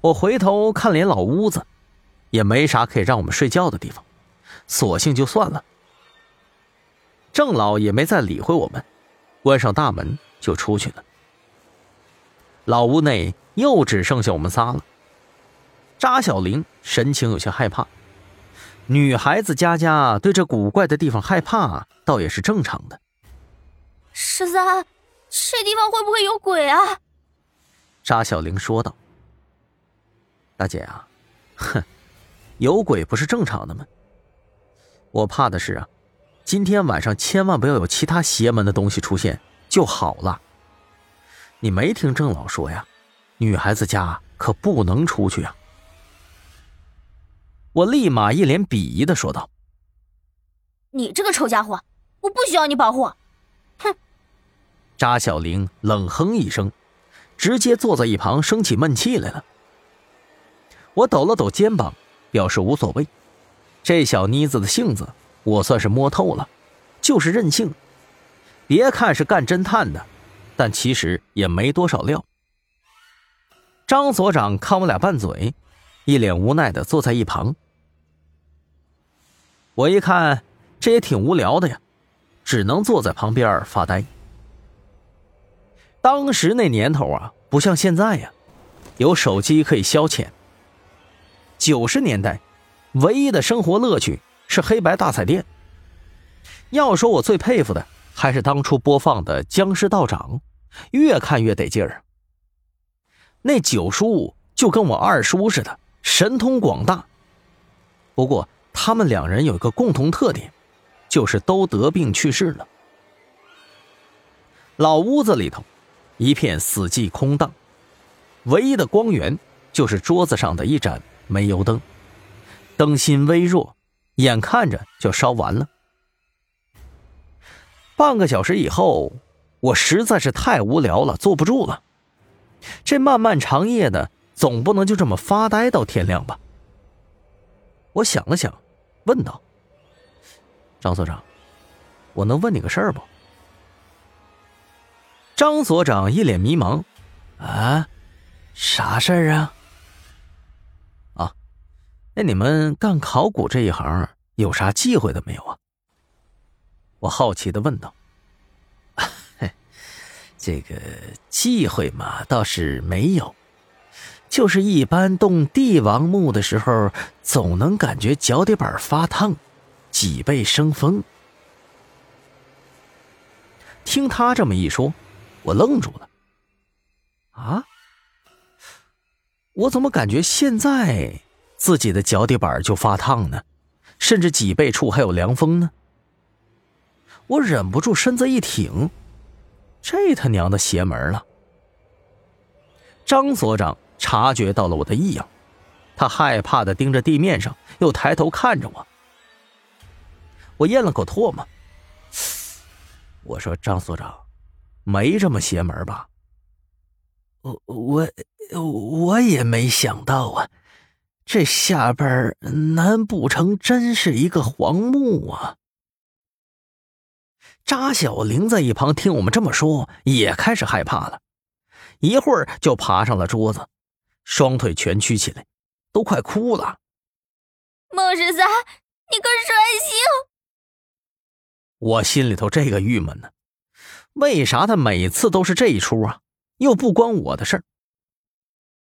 我回头看连老屋子，也没啥可以让我们睡觉的地方，索性就算了。郑老也没再理会我们，关上大门就出去了。老屋内又只剩下我们仨了。扎小玲神情有些害怕，女孩子家家对这古怪的地方害怕，倒也是正常的。十三，这地方会不会有鬼啊？扎小玲说道。大姐啊，哼，有鬼不是正常的吗？我怕的是啊。今天晚上千万不要有其他邪门的东西出现就好了。你没听郑老说呀？女孩子家可不能出去啊！我立马一脸鄙夷的说道：“你这个臭家伙，我不需要你保护。”哼！扎小玲冷哼一声，直接坐在一旁生起闷气来了。我抖了抖肩膀，表示无所谓。这小妮子的性子。我算是摸透了，就是任性。别看是干侦探的，但其实也没多少料。张所长看我俩拌嘴，一脸无奈的坐在一旁。我一看这也挺无聊的呀，只能坐在旁边发呆。当时那年头啊，不像现在呀，有手机可以消遣。九十年代，唯一的生活乐趣。是黑白大彩电。要说我最佩服的，还是当初播放的《僵尸道长》，越看越得劲儿。那九叔就跟我二叔似的，神通广大。不过他们两人有一个共同特点，就是都得病去世了。老屋子里头，一片死寂空荡，唯一的光源就是桌子上的一盏煤油灯，灯芯微弱。眼看着就烧完了，半个小时以后，我实在是太无聊了，坐不住了。这漫漫长夜的，总不能就这么发呆到天亮吧？我想了想，问道：“张所长，我能问你个事儿不？”张所长一脸迷茫：“啊，啥事儿啊？”那你们干考古这一行有啥忌讳的没有啊？我好奇的问道。这个忌讳嘛，倒是没有，就是一般动帝王墓的时候，总能感觉脚底板发烫，脊背生风。听他这么一说，我愣住了。啊？我怎么感觉现在？自己的脚底板就发烫呢，甚至脊背处还有凉风呢。我忍不住身子一挺，这他娘的邪门了！张所长察觉到了我的异样，他害怕的盯着地面上，又抬头看着我。我咽了口唾沫，我说：“张所长，没这么邪门吧？”我我我也没想到啊。这下边难不成真是一个黄墓啊？扎小玲在一旁听我们这么说，也开始害怕了，一会儿就爬上了桌子，双腿蜷曲起来，都快哭了。孟十三，你个衰星！我心里头这个郁闷呢，为啥他每次都是这一出啊？又不关我的事儿。